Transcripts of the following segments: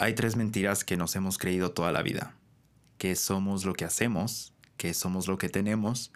Hay tres mentiras que nos hemos creído toda la vida. Que somos lo que hacemos, que somos lo que tenemos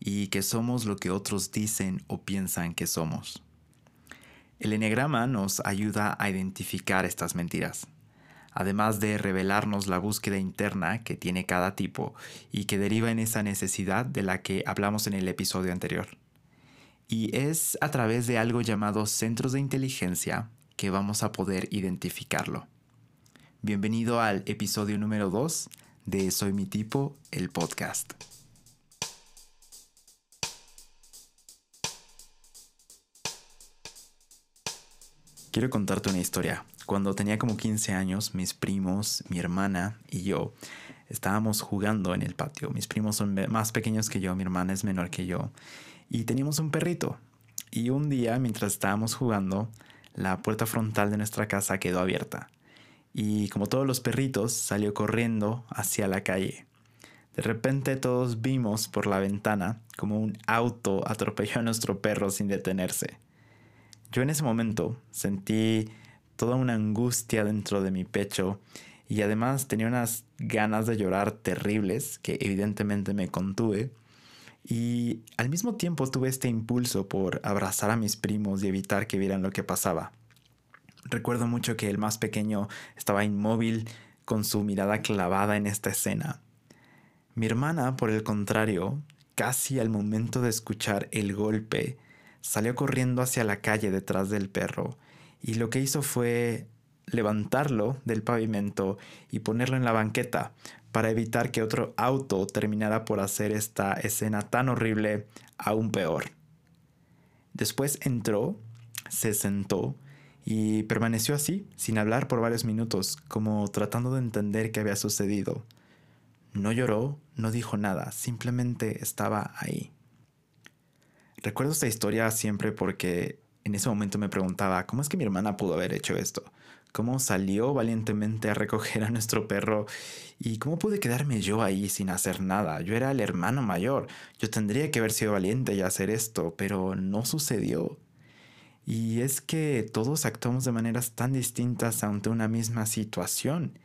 y que somos lo que otros dicen o piensan que somos. El enegrama nos ayuda a identificar estas mentiras, además de revelarnos la búsqueda interna que tiene cada tipo y que deriva en esa necesidad de la que hablamos en el episodio anterior. Y es a través de algo llamado centros de inteligencia que vamos a poder identificarlo. Bienvenido al episodio número 2 de Soy mi tipo, el podcast. Quiero contarte una historia. Cuando tenía como 15 años, mis primos, mi hermana y yo estábamos jugando en el patio. Mis primos son más pequeños que yo, mi hermana es menor que yo. Y teníamos un perrito. Y un día, mientras estábamos jugando, la puerta frontal de nuestra casa quedó abierta y como todos los perritos salió corriendo hacia la calle. De repente todos vimos por la ventana como un auto atropelló a nuestro perro sin detenerse. Yo en ese momento sentí toda una angustia dentro de mi pecho y además tenía unas ganas de llorar terribles que evidentemente me contuve y al mismo tiempo tuve este impulso por abrazar a mis primos y evitar que vieran lo que pasaba. Recuerdo mucho que el más pequeño estaba inmóvil con su mirada clavada en esta escena. Mi hermana, por el contrario, casi al momento de escuchar el golpe, salió corriendo hacia la calle detrás del perro y lo que hizo fue levantarlo del pavimento y ponerlo en la banqueta para evitar que otro auto terminara por hacer esta escena tan horrible aún peor. Después entró, se sentó y permaneció así, sin hablar por varios minutos, como tratando de entender qué había sucedido. No lloró, no dijo nada, simplemente estaba ahí. Recuerdo esta historia siempre porque en ese momento me preguntaba, ¿cómo es que mi hermana pudo haber hecho esto? ¿Cómo salió valientemente a recoger a nuestro perro? ¿Y cómo pude quedarme yo ahí sin hacer nada? Yo era el hermano mayor, yo tendría que haber sido valiente y hacer esto, pero no sucedió. Y es que todos actuamos de maneras tan distintas ante una misma situación.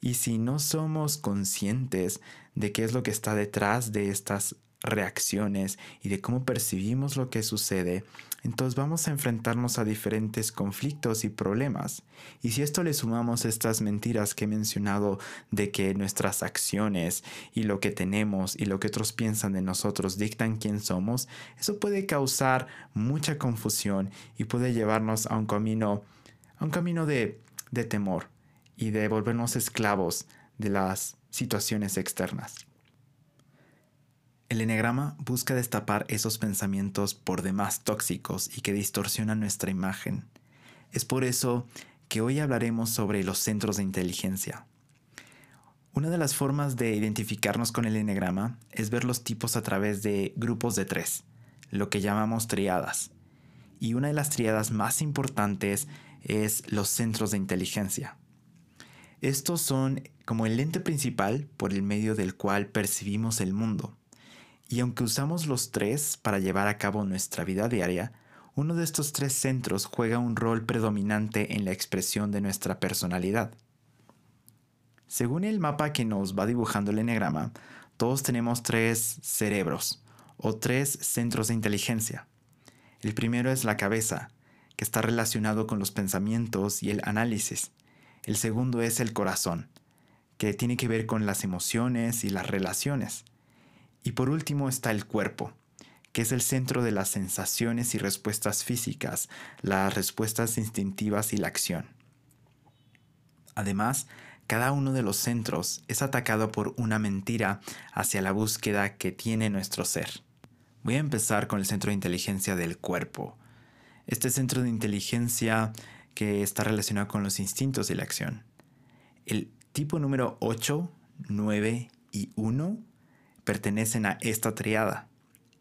Y si no somos conscientes de qué es lo que está detrás de estas reacciones y de cómo percibimos lo que sucede, entonces vamos a enfrentarnos a diferentes conflictos y problemas. Y si esto le sumamos estas mentiras que he mencionado de que nuestras acciones y lo que tenemos y lo que otros piensan de nosotros dictan quién somos, eso puede causar mucha confusión y puede llevarnos a un camino, a un camino de, de temor y de volvernos esclavos de las situaciones externas. El enegrama busca destapar esos pensamientos por demás tóxicos y que distorsionan nuestra imagen. Es por eso que hoy hablaremos sobre los centros de inteligencia. Una de las formas de identificarnos con el enegrama es ver los tipos a través de grupos de tres, lo que llamamos triadas. Y una de las triadas más importantes es los centros de inteligencia. Estos son como el lente principal por el medio del cual percibimos el mundo. Y aunque usamos los tres para llevar a cabo nuestra vida diaria, uno de estos tres centros juega un rol predominante en la expresión de nuestra personalidad. Según el mapa que nos va dibujando el enegrama, todos tenemos tres cerebros o tres centros de inteligencia. El primero es la cabeza, que está relacionado con los pensamientos y el análisis. El segundo es el corazón, que tiene que ver con las emociones y las relaciones. Y por último está el cuerpo, que es el centro de las sensaciones y respuestas físicas, las respuestas instintivas y la acción. Además, cada uno de los centros es atacado por una mentira hacia la búsqueda que tiene nuestro ser. Voy a empezar con el centro de inteligencia del cuerpo. Este centro de inteligencia que está relacionado con los instintos y la acción. El tipo número 8, 9 y 1 pertenecen a esta triada.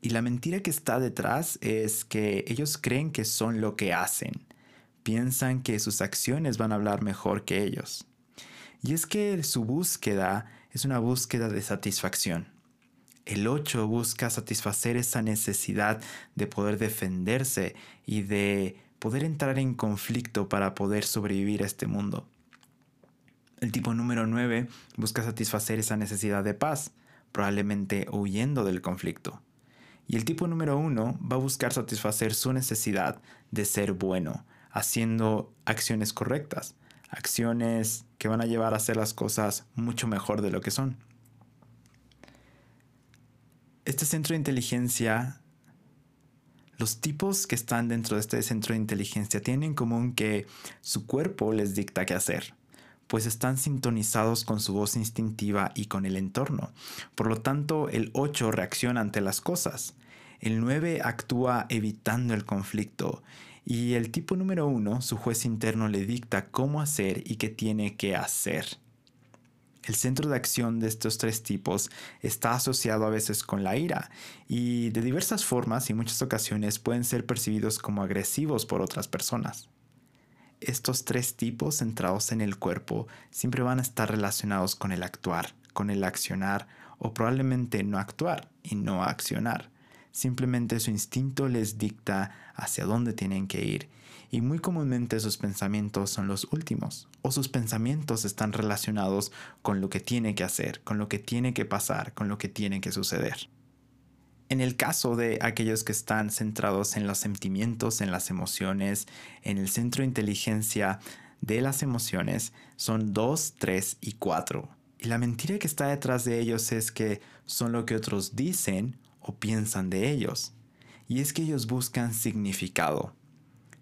Y la mentira que está detrás es que ellos creen que son lo que hacen. Piensan que sus acciones van a hablar mejor que ellos. Y es que su búsqueda es una búsqueda de satisfacción. El 8 busca satisfacer esa necesidad de poder defenderse y de poder entrar en conflicto para poder sobrevivir a este mundo. El tipo número 9 busca satisfacer esa necesidad de paz, probablemente huyendo del conflicto. Y el tipo número 1 va a buscar satisfacer su necesidad de ser bueno, haciendo acciones correctas, acciones que van a llevar a hacer las cosas mucho mejor de lo que son. Este centro de inteligencia, los tipos que están dentro de este centro de inteligencia tienen en común que su cuerpo les dicta qué hacer pues están sintonizados con su voz instintiva y con el entorno. Por lo tanto, el 8 reacciona ante las cosas. El 9 actúa evitando el conflicto. Y el tipo número 1, su juez interno le dicta cómo hacer y qué tiene que hacer. El centro de acción de estos tres tipos está asociado a veces con la ira y de diversas formas y muchas ocasiones pueden ser percibidos como agresivos por otras personas estos tres tipos centrados en el cuerpo siempre van a estar relacionados con el actuar, con el accionar o probablemente no actuar y no accionar. Simplemente su instinto les dicta hacia dónde tienen que ir y muy comúnmente sus pensamientos son los últimos o sus pensamientos están relacionados con lo que tiene que hacer, con lo que tiene que pasar, con lo que tiene que suceder. En el caso de aquellos que están centrados en los sentimientos, en las emociones, en el centro de inteligencia de las emociones, son 2, 3 y 4. Y la mentira que está detrás de ellos es que son lo que otros dicen o piensan de ellos. Y es que ellos buscan significado.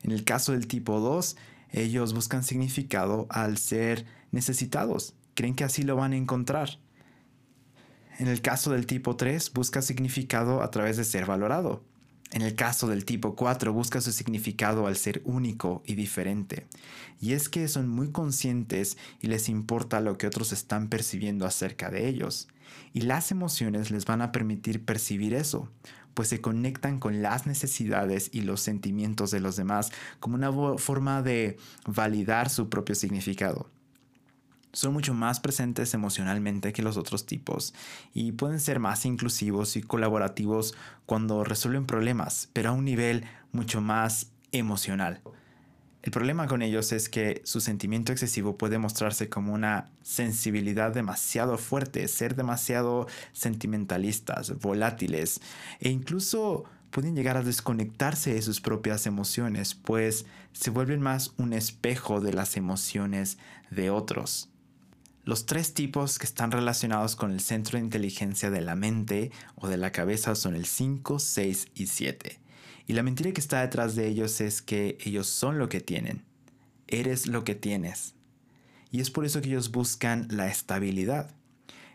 En el caso del tipo 2, ellos buscan significado al ser necesitados. Creen que así lo van a encontrar. En el caso del tipo 3, busca significado a través de ser valorado. En el caso del tipo 4, busca su significado al ser único y diferente. Y es que son muy conscientes y les importa lo que otros están percibiendo acerca de ellos. Y las emociones les van a permitir percibir eso, pues se conectan con las necesidades y los sentimientos de los demás como una forma de validar su propio significado son mucho más presentes emocionalmente que los otros tipos y pueden ser más inclusivos y colaborativos cuando resuelven problemas, pero a un nivel mucho más emocional. El problema con ellos es que su sentimiento excesivo puede mostrarse como una sensibilidad demasiado fuerte, ser demasiado sentimentalistas, volátiles e incluso pueden llegar a desconectarse de sus propias emociones, pues se vuelven más un espejo de las emociones de otros. Los tres tipos que están relacionados con el centro de inteligencia de la mente o de la cabeza son el 5, 6 y 7. Y la mentira que está detrás de ellos es que ellos son lo que tienen. Eres lo que tienes. Y es por eso que ellos buscan la estabilidad.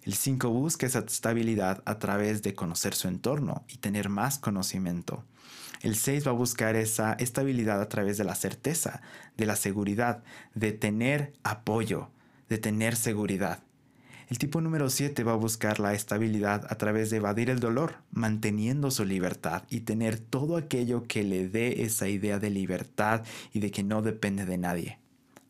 El 5 busca esa estabilidad a través de conocer su entorno y tener más conocimiento. El 6 va a buscar esa estabilidad a través de la certeza, de la seguridad, de tener apoyo, de tener seguridad. El tipo número 7 va a buscar la estabilidad a través de evadir el dolor, manteniendo su libertad y tener todo aquello que le dé esa idea de libertad y de que no depende de nadie.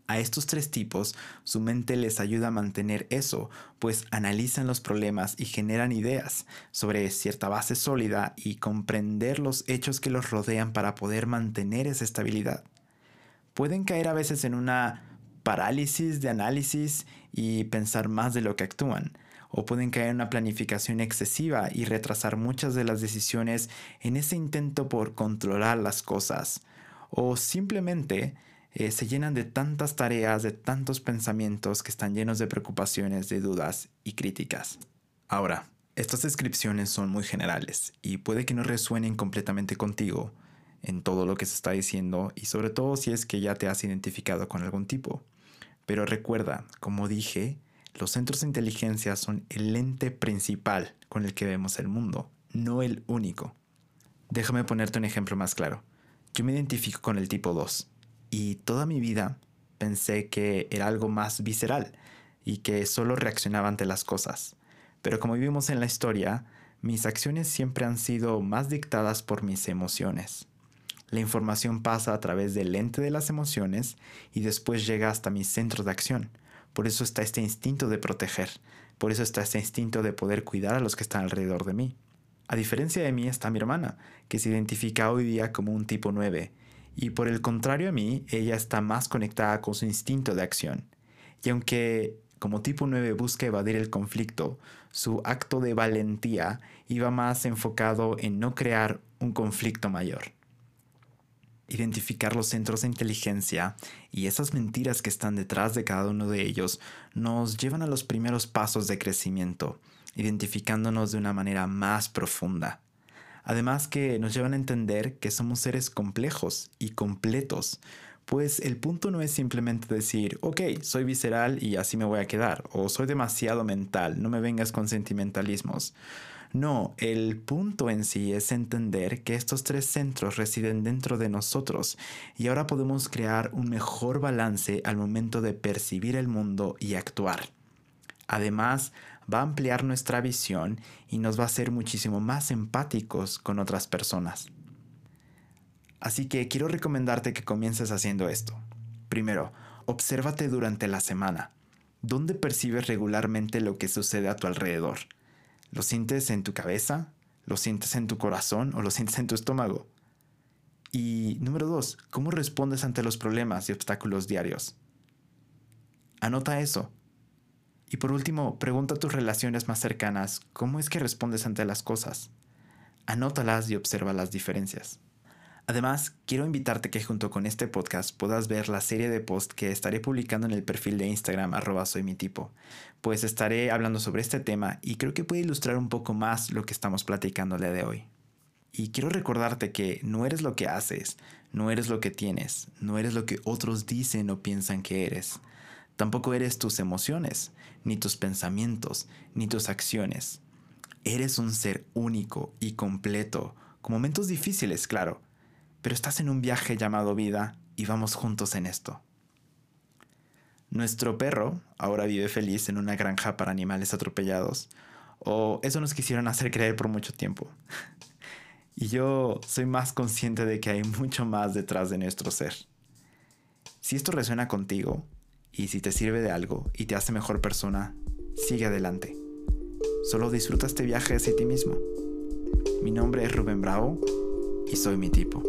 A estos tres tipos, su mente les ayuda a mantener eso, pues analizan los problemas y generan ideas sobre cierta base sólida y comprender los hechos que los rodean para poder mantener esa estabilidad. Pueden caer a veces en una parálisis de análisis y pensar más de lo que actúan, o pueden caer en una planificación excesiva y retrasar muchas de las decisiones en ese intento por controlar las cosas, o simplemente eh, se llenan de tantas tareas, de tantos pensamientos que están llenos de preocupaciones, de dudas y críticas. Ahora, estas descripciones son muy generales y puede que no resuenen completamente contigo en todo lo que se está diciendo y sobre todo si es que ya te has identificado con algún tipo. Pero recuerda, como dije, los centros de inteligencia son el lente principal con el que vemos el mundo, no el único. Déjame ponerte un ejemplo más claro. Yo me identifico con el tipo 2 y toda mi vida pensé que era algo más visceral y que solo reaccionaba ante las cosas. Pero como vivimos en la historia, mis acciones siempre han sido más dictadas por mis emociones. La información pasa a través del lente de las emociones y después llega hasta mi centro de acción. Por eso está este instinto de proteger. Por eso está este instinto de poder cuidar a los que están alrededor de mí. A diferencia de mí está mi hermana, que se identifica hoy día como un tipo 9. Y por el contrario a mí, ella está más conectada con su instinto de acción. Y aunque como tipo 9 busca evadir el conflicto, su acto de valentía iba más enfocado en no crear un conflicto mayor. Identificar los centros de inteligencia y esas mentiras que están detrás de cada uno de ellos nos llevan a los primeros pasos de crecimiento, identificándonos de una manera más profunda. Además que nos llevan a entender que somos seres complejos y completos, pues el punto no es simplemente decir, ok, soy visceral y así me voy a quedar, o soy demasiado mental, no me vengas con sentimentalismos. No, el punto en sí es entender que estos tres centros residen dentro de nosotros y ahora podemos crear un mejor balance al momento de percibir el mundo y actuar. Además, va a ampliar nuestra visión y nos va a hacer muchísimo más empáticos con otras personas. Así que quiero recomendarte que comiences haciendo esto. Primero, obsérvate durante la semana. ¿Dónde percibes regularmente lo que sucede a tu alrededor? ¿Lo sientes en tu cabeza? ¿Lo sientes en tu corazón o lo sientes en tu estómago? Y número dos, ¿cómo respondes ante los problemas y obstáculos diarios? Anota eso. Y por último, pregunta a tus relaciones más cercanas cómo es que respondes ante las cosas. Anótalas y observa las diferencias. Además, quiero invitarte que junto con este podcast puedas ver la serie de posts que estaré publicando en el perfil de Instagram arroba soy mi tipo, pues estaré hablando sobre este tema y creo que puede ilustrar un poco más lo que estamos platicando el día de hoy. Y quiero recordarte que no eres lo que haces, no eres lo que tienes, no eres lo que otros dicen o piensan que eres. Tampoco eres tus emociones, ni tus pensamientos, ni tus acciones. Eres un ser único y completo, con momentos difíciles, claro, pero estás en un viaje llamado vida y vamos juntos en esto. Nuestro perro ahora vive feliz en una granja para animales atropellados, o eso nos quisieron hacer creer por mucho tiempo. y yo soy más consciente de que hay mucho más detrás de nuestro ser. Si esto resuena contigo, y si te sirve de algo y te hace mejor persona, sigue adelante. Solo disfruta este viaje hacia ti mismo. Mi nombre es Rubén Bravo y soy mi tipo.